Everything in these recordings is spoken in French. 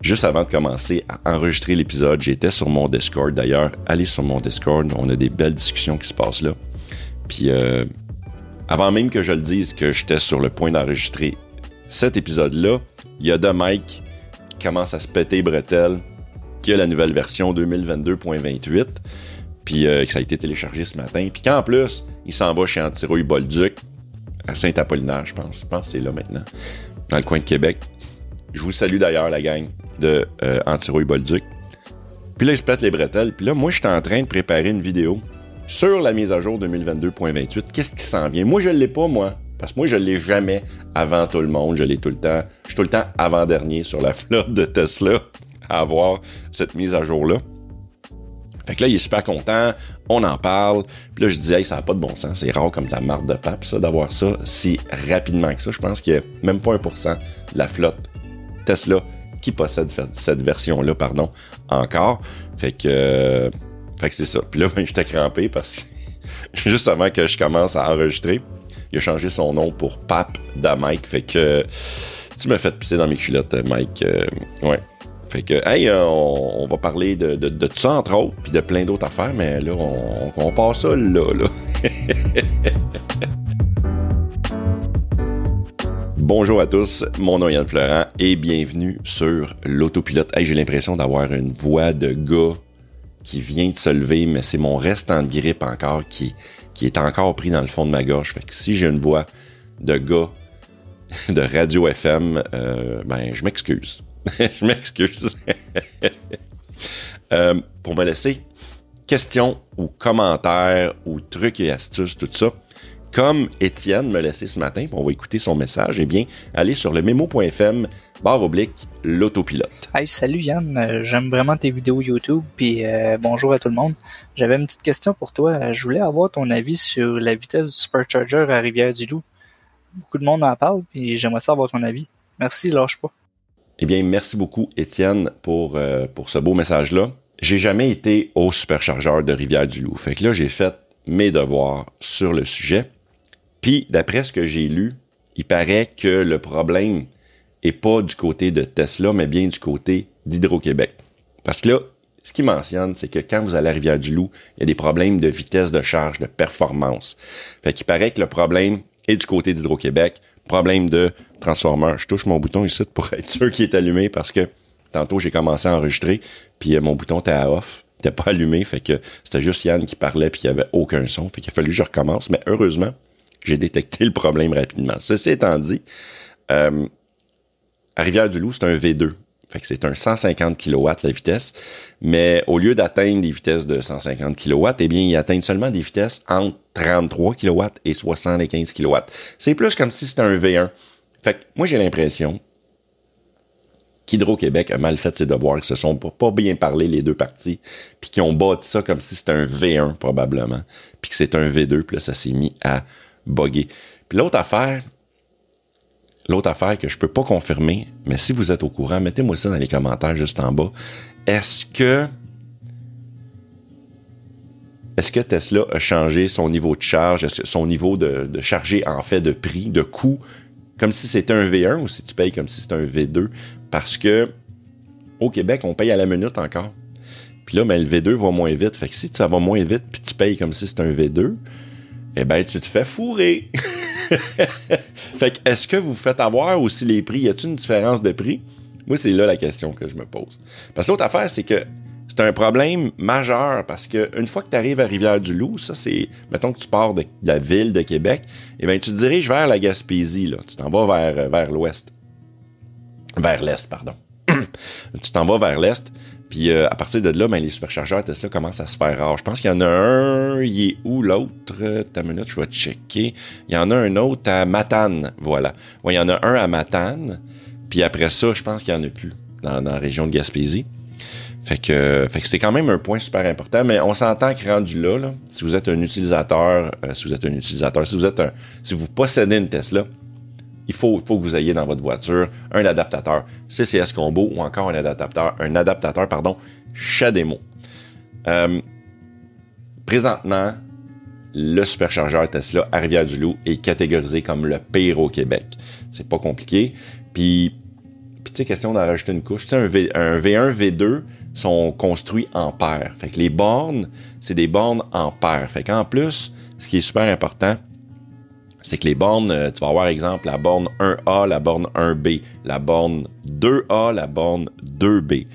Juste avant de commencer à enregistrer l'épisode, j'étais sur mon Discord. D'ailleurs, allez sur mon Discord, on a des belles discussions qui se passent là. Puis, euh, avant même que je le dise que j'étais sur le point d'enregistrer cet épisode-là, il y a deux Mike qui commence à se péter bretelles, qui a la nouvelle version 2022.28, puis euh, que ça a été téléchargé ce matin, puis qu'en plus, il s'en va chez Antirouille Bolduc, à Saint-Apollinaire, je pense. Je pense que c'est là maintenant, dans le coin de Québec. Je vous salue d'ailleurs, la gang de euh, Antirouille Bolduc. Puis là, il se pète les bretelles. Puis là, moi, je suis en train de préparer une vidéo sur la mise à jour 2022.28. Qu'est-ce qui s'en vient? Moi, je l'ai pas, moi. Parce que moi, je l'ai jamais avant tout le monde. Je l'ai tout le temps. Je suis tout le temps avant-dernier sur la flotte de Tesla à avoir cette mise à jour-là. Fait que là, il est super content, on en parle. Puis là, je dis, hey, ça n'a pas de bon sens. C'est rare comme ta marque de pape, ça, d'avoir ça si rapidement que ça. Je pense qu'il n'y a même pas 1% de la flotte Tesla qui possède cette version-là, pardon, encore. Fait que, euh, fait que c'est ça. Puis là, ben, j'étais crampé parce que juste avant que je commence à enregistrer, il a changé son nom pour Pape Mike. Fait que tu m'as fait pisser dans mes culottes, Mike. Euh, ouais. Fait que, hey, euh, on, va parler de, tout ça, entre autres, puis de plein d'autres affaires, mais là, on, on passe ça là, là. Bonjour à tous, mon nom est Yann Florent et bienvenue sur l'autopilote. J'ai l'impression d'avoir une voix de gars qui vient de se lever, mais c'est mon restant de grippe encore qui, est encore pris dans le fond de ma gorge. Fait si j'ai une voix de gars de radio FM, euh, ben je m'excuse. je m'excuse. Euh, pour me laisser questions ou commentaires ou trucs et astuces, tout ça, comme Étienne me laissé ce matin, on va écouter son message, eh bien, allez sur le memo.fm, barre oblique, l'autopilote. Hey, salut Yann, euh, j'aime vraiment tes vidéos YouTube, puis euh, bonjour à tout le monde. J'avais une petite question pour toi. Je voulais avoir ton avis sur la vitesse du supercharger à Rivière-du-Loup. Beaucoup de monde en parle, puis j'aimerais savoir ton avis. Merci, lâche pas. Eh bien, merci beaucoup, Étienne, pour, euh, pour ce beau message-là. J'ai jamais été au superchargeur de Rivière-du-Loup. Fait que là, j'ai fait mes devoirs sur le sujet. Puis, d'après ce que j'ai lu, il paraît que le problème est pas du côté de Tesla, mais bien du côté d'Hydro-Québec. Parce que là, ce qu'il mentionne, c'est que quand vous allez à Rivière-du-Loup, il y a des problèmes de vitesse de charge, de performance. Fait qu'il paraît que le problème est du côté d'Hydro-Québec problème de transformeur. Je touche mon bouton ici pour être sûr qu'il est allumé parce que tantôt j'ai commencé à enregistrer, puis euh, mon bouton était à off, il était pas allumé, fait que c'était juste Yann qui parlait puis il y avait aucun son, fait qu'il a fallu que je recommence. Mais heureusement, j'ai détecté le problème rapidement. Ceci étant dit, euh, à Rivière-du-Loup, c'est un V2. Fait que c'est un 150 kW la vitesse, mais au lieu d'atteindre des vitesses de 150 kW, eh bien, il atteint seulement des vitesses entre 33 kW et 75 kW. C'est plus comme si c'était un V1. Fait que moi, j'ai l'impression qu'Hydro-Québec a mal fait ses devoirs, que se sont pas bien parlé les deux parties, puis qui ont bâti ça comme si c'était un V1 probablement, puis que c'est un V2, puis là, ça s'est mis à bugger. Puis l'autre affaire, L'autre affaire que je peux pas confirmer, mais si vous êtes au courant, mettez-moi ça dans les commentaires juste en bas. Est-ce que est-ce que Tesla a changé son niveau de charge, son niveau de, charger en fait de prix, de coût, comme si c'était un V1 ou si tu payes comme si c'était un V2? Parce que au Québec, on paye à la minute encore. Puis là, ben, le V2 va moins vite. Fait que si ça va moins vite puis tu payes comme si c'était un V2, eh ben tu te fais fourrer. fait que, est-ce que vous faites avoir aussi les prix? Y a-t-il une différence de prix? Moi, c'est là la question que je me pose. Parce que l'autre affaire, c'est que c'est un problème majeur parce que une fois que tu arrives à Rivière-du-Loup, ça c'est, mettons que tu pars de, la ville de Québec, eh bien tu te diriges vers la Gaspésie, là. Tu t'en vas vers, vers l'ouest. Vers l'est, pardon. tu t'en vas vers l'est. Puis euh, à partir de là, ben, les superchargeurs Tesla commencent à se faire rare. Je pense qu'il y en a un, il est où l'autre? Ta minute, je vais checker. Il y en a un autre à Matane, voilà. Oui, il y en a un à Matane, puis après ça, je pense qu'il n'y en a plus dans, la région de Gaspésie. Fait que, fait quand même un point super important, mais on s'entend que rendu là, là si vous êtes un utilisateur, euh, si vous êtes un utilisateur, si vous êtes un, si vous possédez une Tesla, il faut, faut que vous ayez dans votre voiture un adaptateur CCS Combo ou encore un adaptateur, un adaptateur pardon, Shademo. Euh, présentement, le superchargeur Tesla à Rivière-du-Loup est catégorisé comme le pire au Québec. C'est pas compliqué. Puis, puis tu sais, question d'en rajouter une couche. Un, v, un V1, V2 sont construits en paires. Fait que les bornes, c'est des bornes en paires. Fait qu'en plus, ce qui est super important, c'est que les bornes, euh, tu vas avoir exemple la borne 1A, la borne 1B, la borne 2A, la borne 2B.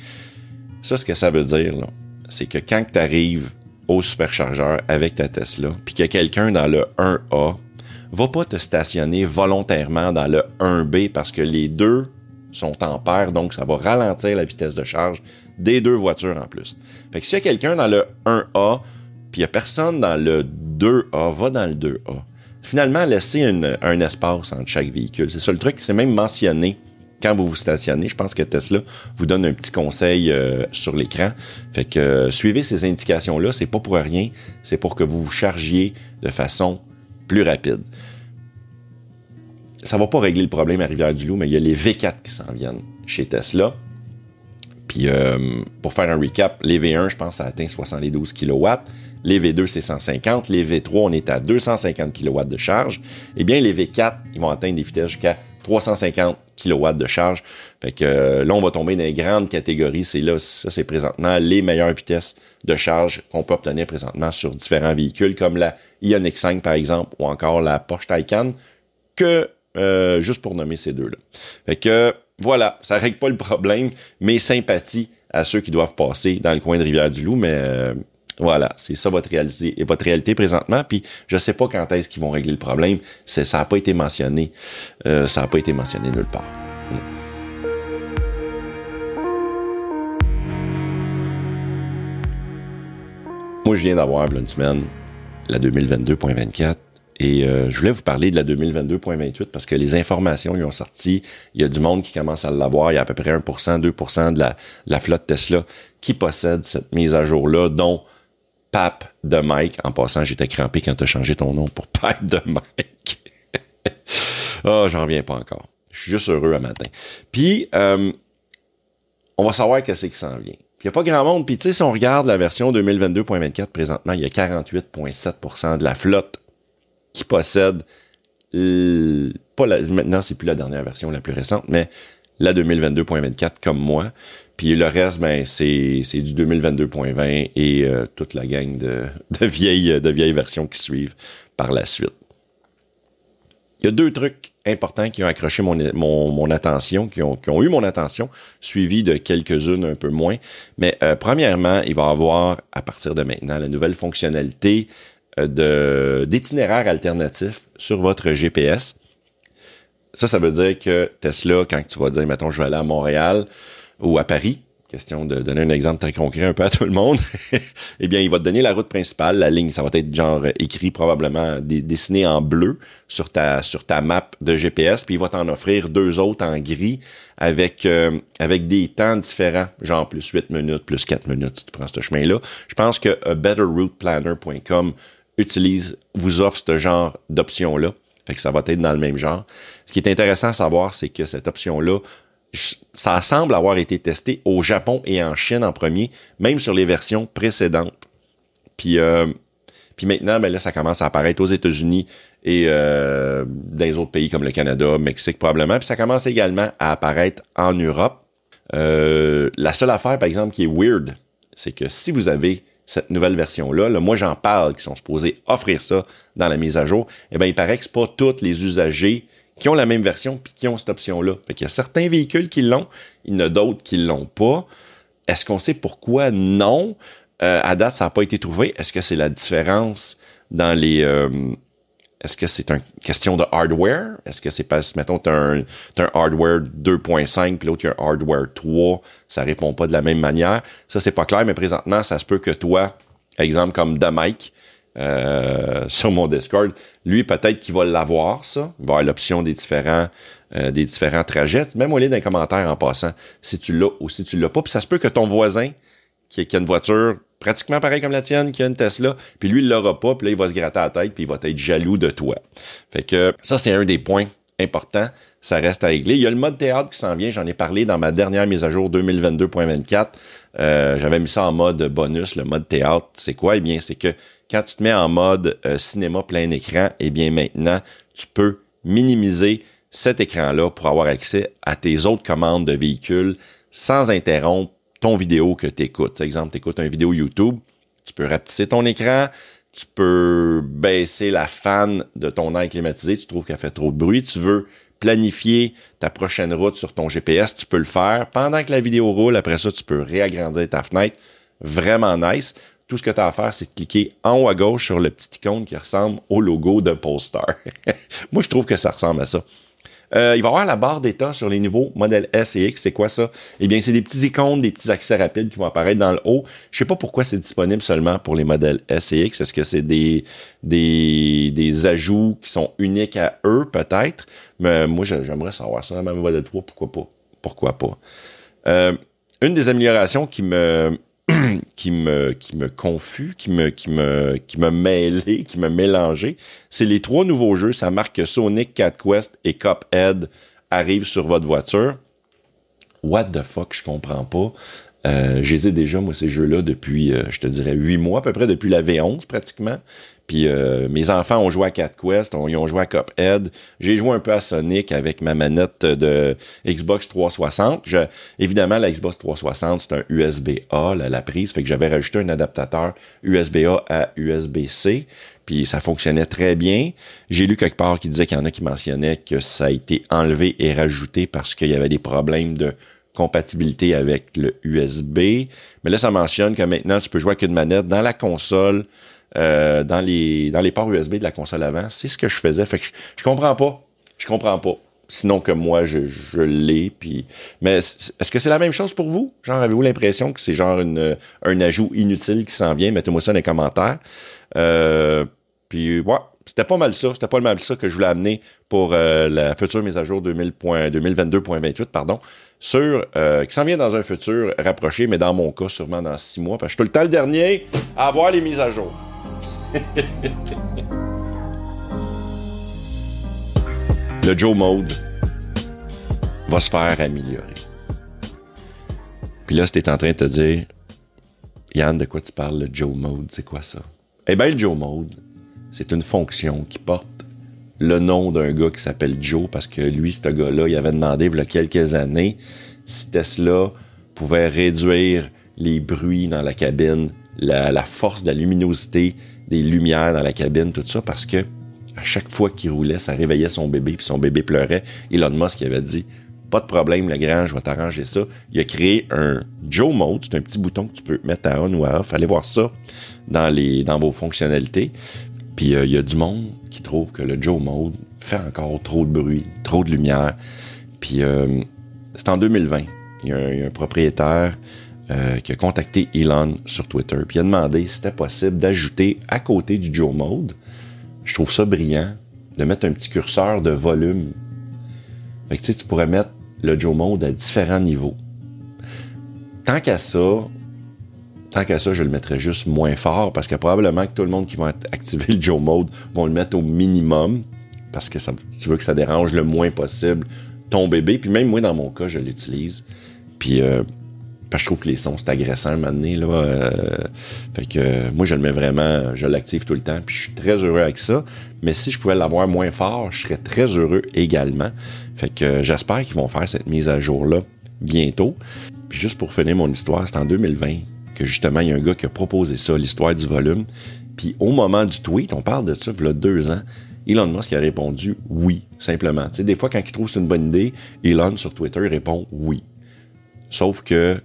Ça, ce que ça veut dire, c'est que quand tu arrives au superchargeur avec ta Tesla, puis a quelqu'un dans le 1A, va pas te stationner volontairement dans le 1B parce que les deux sont en paire, donc ça va ralentir la vitesse de charge des deux voitures en plus. Fait que s'il y a quelqu'un dans le 1A, puis il y a personne dans le 2A, va dans le 2A. Finalement, laissez un espace entre chaque véhicule. C'est ça le truc, c'est même mentionné quand vous vous stationnez. Je pense que Tesla vous donne un petit conseil euh, sur l'écran. Fait que euh, suivez ces indications-là, c'est pas pour rien, c'est pour que vous vous chargiez de façon plus rapide. Ça va pas régler le problème à Rivière-du-Loup, mais il y a les V4 qui s'en viennent chez Tesla. Puis euh, pour faire un recap, les V1, je pense, ça atteint 72 kW. Les V2, c'est 150. Les V3, on est à 250 kW de charge. Eh bien, les V4, ils vont atteindre des vitesses jusqu'à 350 kW de charge. Fait que euh, là, on va tomber dans les grandes catégories. C'est là, ça, c'est présentement les meilleures vitesses de charge qu'on peut obtenir présentement sur différents véhicules, comme la Ioniq 5, par exemple, ou encore la Porsche Taycan, que euh, juste pour nommer ces deux-là. Fait que voilà, ça règle pas le problème, mais sympathie à ceux qui doivent passer dans le coin de Rivière-du-Loup, mais euh, voilà, c'est ça votre réalité, et votre réalité présentement. Puis je sais pas quand est-ce qu'ils vont régler le problème. C'est, ça n'a pas été mentionné. Euh, ça n'a pas été mentionné nulle part. Moi, je viens d'avoir une semaine la 2022.24 et euh, je voulais vous parler de la 2022.28 parce que les informations y ont sorti. Il y a du monde qui commence à l'avoir. Il y a à peu près 1%, 2% de la, de la flotte Tesla qui possède cette mise à jour-là, dont Pape de Mike. En passant, j'étais crampé quand tu as changé ton nom pour Pape de Mike. oh, j'en reviens pas encore. Je suis juste heureux à matin. Puis, euh, on va savoir qu'est-ce qui s'en vient. Il n'y a pas grand monde. Puis, tu sais, si on regarde la version 2022.24 présentement, il y a 48,7% de la flotte qui possède pas la, maintenant c'est plus la dernière version la plus récente, mais la 2022.24 comme moi. Puis le reste, ben, c'est, c'est du 2022.20 et euh, toute la gang de, de, vieilles, de vieilles versions qui suivent par la suite. Il y a deux trucs importants qui ont accroché mon, mon, mon attention, qui ont, qui ont, eu mon attention, suivi de quelques-unes un peu moins. Mais euh, premièrement, il va y avoir, à partir de maintenant, la nouvelle fonctionnalité euh, de, d'itinéraire alternatif sur votre GPS. Ça, ça veut dire que Tesla, quand tu vas dire, mettons, je vais aller à Montréal ou à Paris, question de donner un exemple très concret un peu à tout le monde, eh bien, il va te donner la route principale, la ligne, ça va être genre écrit probablement dessiné en bleu sur ta sur ta map de GPS, puis il va t'en offrir deux autres en gris avec euh, avec des temps différents, genre plus 8 minutes, plus 4 minutes si tu prends ce chemin-là. Je pense que betterrouteplanner.com utilise, vous offre ce genre d'option-là. Fait que ça va être dans le même genre. Ce qui est intéressant à savoir, c'est que cette option-là, ça semble avoir été testé au Japon et en Chine en premier, même sur les versions précédentes. Puis, euh, puis maintenant, ben là, ça commence à apparaître aux États-Unis et euh, dans les autres pays comme le Canada, Mexique probablement. Puis ça commence également à apparaître en Europe. Euh, la seule affaire, par exemple, qui est weird, c'est que si vous avez cette nouvelle version-là. moi, j'en parle, qui sont supposés offrir ça dans la mise à jour. Eh bien, il paraît que c'est pas tous les usagers qui ont la même version puis qui ont cette option-là. Fait qu'il y a certains véhicules qui l'ont, il y en a d'autres qui l'ont pas. Est-ce qu'on sait pourquoi? Non? Euh, à date, ça n'a pas été trouvé. Est-ce que c'est la différence dans les... Euh, est-ce que c'est une question de hardware? Est-ce que c'est parce, mettons, tu as, un hardware 2.5 puis l'autre, un hardware 3, ça répond pas de la même manière? Ça, c'est pas clair, mais présentement, ça se peut que toi, exemple comme The Mike, euh, sur mon Discord, lui, peut-être qu'il va l'avoir, ça. Il va avoir l'option des différents euh, des différents trajets. Même au lieu d'un commentaire en passant, si tu l'as ou si tu l'as pas. Puis ça se peut que ton voisin, qui, a une voiture pratiquement pareil comme la tienne, qui a une Tesla, puis lui, il l'aura pas, puis là, il va se gratter la tête, puis il va être jaloux de toi. Fait que ça, c'est un des points importants. Ça reste à régler. Il y a le mode théâtre qui s'en vient. J'en ai parlé dans ma dernière mise à jour 2022.24. Euh, J'avais mis ça en mode bonus. Le mode théâtre, c'est quoi? Eh bien, c'est que quand tu te mets en mode euh, cinéma plein écran, eh bien, maintenant, tu peux minimiser cet écran-là pour avoir accès à tes autres commandes de véhicule sans interrompre ton vidéo que tu écoutes. Par exemple, tu écoutes une vidéo YouTube, tu peux rapetisser ton écran, tu peux baisser la fan de ton air climatisé, tu trouves qu'elle fait trop de bruit, tu veux planifier ta prochaine route sur ton GPS, tu peux le faire. Pendant que la vidéo roule, après ça, tu peux réagrandir ta fenêtre. Vraiment nice. Tout ce que tu as à faire, c'est de cliquer en haut à gauche sur le petit icône qui ressemble au logo de Polestar. Moi, je trouve que ça ressemble à ça. Euh, il va y avoir la barre d'état sur les niveaux modèle S et X. C'est quoi ça? Eh bien, c'est des petits icônes, des petits accès rapides qui vont apparaître dans le haut. Je sais pas pourquoi c'est disponible seulement pour les modèles S et X. Est-ce que c'est des, des, des ajouts qui sont uniques à eux, peut-être? Mais moi, j'aimerais savoir ça. Même modèle 3, pourquoi pas? Pourquoi pas? Euh, une des améliorations qui me qui me qui me confus, qui me qui me qui me mêlé, qui me mélangé. C'est les trois nouveaux jeux, ça marque que Sonic, Cat Quest et Cuphead arrivent sur votre voiture. What the fuck, je comprends pas. Euh, déjà, moi, ces jeux-là depuis, euh, je te dirais, huit mois, à peu près depuis la V11 pratiquement. Puis euh, mes enfants ont joué à Cat Quest, ils ont joué à Cuphead. J'ai joué un peu à Sonic avec ma manette de Xbox 360. Je, évidemment, la Xbox 360, c'est un USB-A, la, prise. Fait que j'avais rajouté un adaptateur USB-A à USB-C. Puis ça fonctionnait très bien. J'ai lu quelque part qui disait qu'il y en a qui mentionnaient que ça a été enlevé et rajouté parce qu'il y avait des problèmes de compatibilité avec le USB. Mais là, ça mentionne que maintenant, tu peux jouer avec une manette dans la console euh, dans les dans les ports USB de la console avant. C'est ce que je faisais. Fait que je, comprends pas. Je comprends pas. Sinon que moi, je, je l'ai. Puis, mais est-ce que c'est la même chose pour vous? Genre, avez-vous l'impression que c'est genre une, un ajout inutile qui s'en vient? Mettez-moi ça dans les commentaires. Euh, puis, ouais, c'était pas mal ça. C'était pas mal ça que je voulais amener pour euh, la future mise à jour 2022.28, pardon, sur euh, qui s'en vient dans un futur rapproché, mais dans mon cas, sûrement dans six mois, parce que je suis tout le temps le dernier à avoir les mises à jour. Le Joe Mode va se faire améliorer. Puis là, c'était en train de te dire, Yann, de quoi tu parles, le Joe Mode, c'est quoi ça? Eh bien, le Joe Mode, c'est une fonction qui porte le nom d'un gars qui s'appelle Joe, parce que lui, ce gars-là, il avait demandé, il y a quelques années, si Tesla pouvait réduire les bruits dans la cabine, la force de la luminosité des lumières dans la cabine, tout ça, parce que à chaque fois qu'il roulait, ça réveillait son bébé, puis son bébé pleurait. Elon Musk avait dit Pas de problème, le grand, je vais t'arranger ça. Il a créé un Joe Mode, c'est un petit bouton que tu peux mettre à on ou à off. Allez voir ça dans, les, dans vos fonctionnalités. Puis euh, il y a du monde qui trouve que le Joe Mode fait encore trop de bruit, trop de lumière. Puis euh, c'est en 2020. Il y, a un, propriétaire euh, qui a contacté Elon sur Twitter, puis il a demandé si c'était possible d'ajouter à côté du Joe Mode, je trouve ça brillant, de mettre un petit curseur de volume. Fait que tu tu pourrais mettre le Joe Mode à différents niveaux. Tant qu'à ça, tant qu'à ça, je le mettrais juste moins fort parce que probablement que tout le monde qui va activer le Joe Mode vont le mettre au minimum parce que tu veux que ça dérange le moins possible ton bébé. Puis même moi, dans mon cas, je l'utilise. Puis euh, je trouve que les sons, c'est agressant à un là. Euh, fait que euh, moi, je le mets vraiment, je l'active tout le temps, puis je suis très heureux avec ça. Mais si je pouvais l'avoir moins fort, je serais très heureux également. Fait que euh, j'espère qu'ils vont faire cette mise à jour-là bientôt. Puis juste pour finir mon histoire, c'est en 2020 que justement, il y a un gars qui a proposé ça, l'histoire du volume. Puis au moment du tweet, on parle de ça, il y a deux ans, Elon Musk a répondu oui, simplement. Tu sais, des fois, quand il trouve c'est une bonne idée, Elon sur Twitter répond oui. Sauf que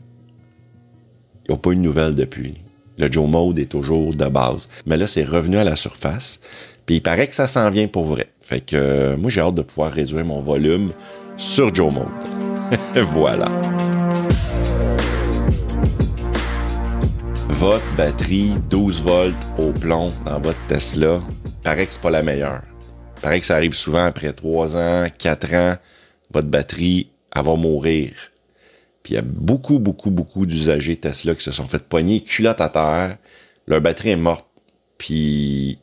il n'y a pas eu de nouvelles depuis. Le Joe Mode est toujours de base. Mais là, c'est revenu à la surface. Puis il paraît que ça s'en vient pour vrai. Fait que euh, moi, j'ai hâte de pouvoir réduire mon volume sur Joe Mode. voilà. Votre batterie 12 volts au plomb dans votre Tesla, paraît que c'est pas la meilleure. Paraît que ça arrive souvent après 3 ans, 4 ans, votre batterie, elle va mourir. Il y a beaucoup, beaucoup, beaucoup d'usagers Tesla qui se sont fait poigner culotte à terre. Leur batterie est morte. Puis,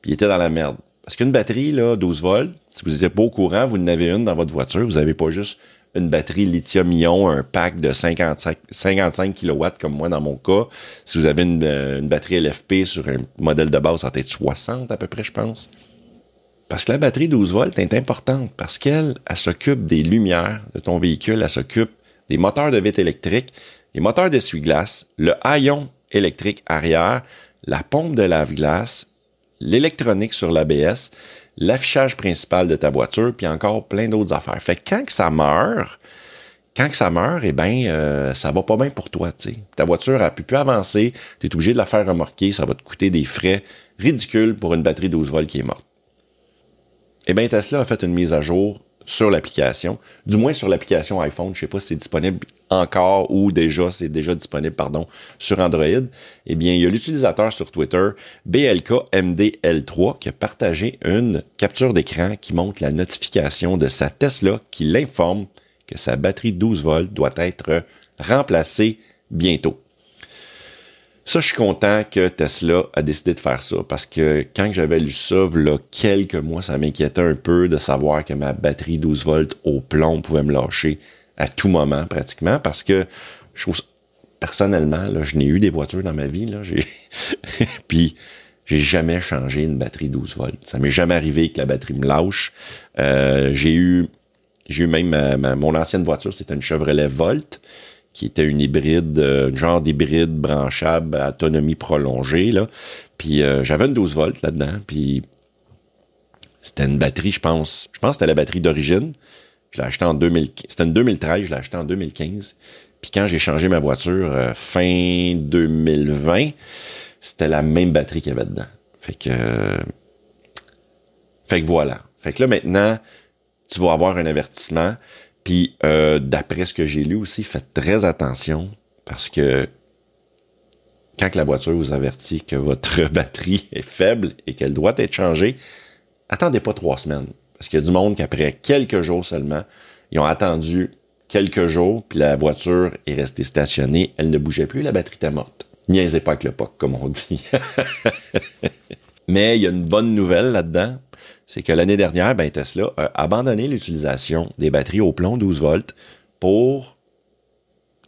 puis ils étaient dans la merde. Parce qu'une batterie, là, 12 volts, si vous n'êtes pas au courant, vous en avez une dans votre voiture, vous n'avez pas juste une batterie lithium-ion, un pack de 55, 55 kW comme moi dans mon cas. Si vous avez une, batterie LFP sur un modèle de base, ça va être 60 à peu près, je pense. Parce que la batterie 12 volts est importante parce qu'elle elle, s'occupe des lumières de ton véhicule, elle s'occupe des moteurs de vitre électrique, les moteurs d'essuie-glace, le haillon électrique arrière, la pompe de lave-glace, l'électronique sur l'ABS, l'affichage principal de ta voiture, puis encore plein d'autres affaires. Fait que quand ça meurt, quand ça meurt, eh ben, euh, ça va pas bien pour toi, tu sais. Ta voiture a pu avancer, tu es obligé de la faire remorquer, ça va te coûter des frais ridicules pour une batterie 12 volts qui est morte. Eh bien, Tesla a fait une mise à jour sur l'application, du moins sur l'application iPhone. Je sais pas si c'est disponible encore ou déjà, c'est déjà disponible, pardon, sur Android. Eh bien, il y a l'utilisateur sur Twitter, BLKMDL3, qui a partagé une capture d'écran qui montre la notification de sa Tesla qui l'informe que sa batterie 12 volts doit être remplacée bientôt. Ça, je suis content que Tesla a décidé de faire ça parce que quand j'avais lu ça, là, quelques mois, ça m'inquiétait un peu de savoir que ma batterie 12 volts au plomb pouvait me lâcher à tout moment pratiquement parce que je trouve personnellement, je n'ai eu des voitures dans ma vie, là, j'ai puis j'ai jamais changé une batterie 12 volts. Ça m'est jamais arrivé que la batterie me lâche. Euh, j'ai eu j'ai eu même mon ancienne voiture, c'était une Chevrolet Volt qui était une hybride, euh, genre d'hybride branchable à autonomie prolongée. Là. Puis euh, j'avais une 12 volts là-dedans. Puis c'était une batterie, je pense. Je pense que c'était la batterie d'origine. Je l'ai acheté en 2015. C'était une 2013, je l'ai acheté en 2015. Puis quand j'ai changé ma voiture euh, fin 2020, c'était la même batterie qu'il y avait dedans. Fait que. fait que voilà. Fait que là maintenant, tu vas avoir un avertissement. Puis euh, d'après ce que j'ai lu aussi, faites très attention parce que quand la voiture vous avertit que votre batterie est faible et qu'elle doit être changée, attendez pas trois semaines. Parce qu'il y a du monde qui, après quelques jours seulement, ils ont attendu quelques jours, puis la voiture est restée stationnée, elle ne bougeait plus, la batterie était morte. Niaisez pas avec le POC, comme on dit. Mais il y a une bonne nouvelle là-dedans, c'est que l'année dernière, ben, Tesla a abandonné l'utilisation des batteries au plomb 12 volts pour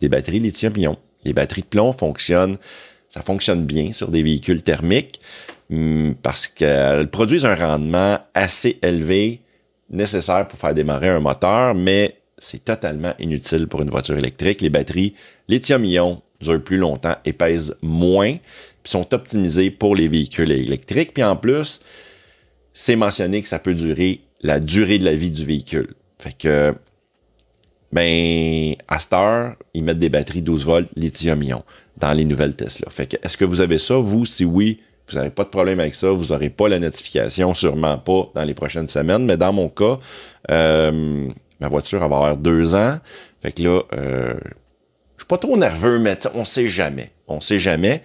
des batteries lithium-ion. Les batteries de plomb fonctionnent, ça fonctionne bien sur des véhicules thermiques hum, parce qu'elles produisent un rendement assez élevé nécessaire pour faire démarrer un moteur, mais c'est totalement inutile pour une voiture électrique. Les batteries lithium-ion durent plus longtemps et pèsent moins, puis sont optimisées pour les véhicules électriques. Puis en plus, c'est mentionné que ça peut durer la durée de la vie du véhicule. Fait que, ben, à cette heure, ils mettent des batteries 12 volts lithium-ion dans les nouvelles Tesla. Fait que, est-ce que vous avez ça? Vous, si oui, vous n'avez pas de problème avec ça, vous n'aurez pas la notification, sûrement pas dans les prochaines semaines, mais dans mon cas, euh, ma voiture va avoir deux ans. Fait que là, euh, je suis pas trop nerveux, mais on sait jamais. On sait jamais.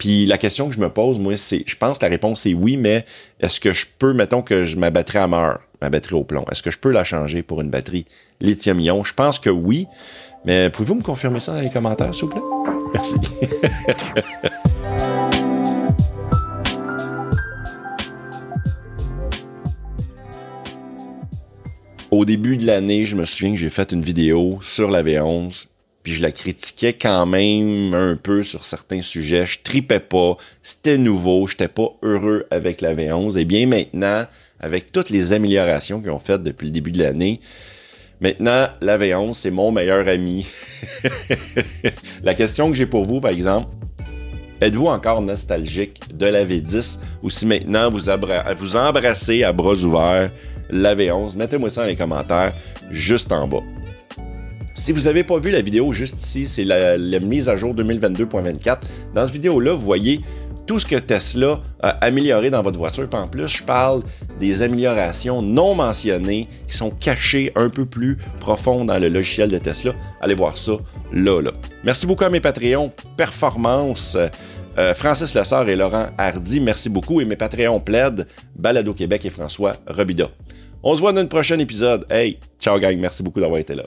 Puis la question que je me pose, moi, c'est, je pense que la réponse est oui, mais est-ce que je peux, mettons que je, ma batterie à meurt, ma batterie au plomb, est-ce que je peux la changer pour une batterie lithium-ion? Je pense que oui, mais pouvez-vous me confirmer ça dans les commentaires, s'il vous plaît? Merci. Au début de l'année, je me souviens que j'ai fait une vidéo sur la V11 puis je la critiquais quand même un peu sur certains sujets. Je tripais pas, c'était nouveau, j'étais pas heureux avec la V11. Et bien maintenant, avec toutes les améliorations qu'ils ont faites depuis le début de l'année, maintenant la V11 c'est mon meilleur ami. la question que j'ai pour vous, par exemple, Êtes-vous encore nostalgique de la V10 ou si maintenant vous, vous embrassez à bras ouverts la V11? Mettez-moi ça dans les commentaires juste en bas. Si vous n'avez pas vu la vidéo juste ici, c'est la, mise à jour 2022.24. Dans cette vidéo-là, vous voyez tout ce que Tesla a amélioré dans votre voiture. Puis en plus, je parle des améliorations non mentionnées qui sont cachées un peu plus profondes dans le logiciel de Tesla. Allez voir ça là, là. Merci beaucoup à mes Patreons. Performance. Euh, Francis Lessard et Laurent Hardy, merci beaucoup. Et mes Patreons plaident Balado Québec et François Robida. On se voit dans un prochain épisode. Hey, ciao gang, merci beaucoup d'avoir été là.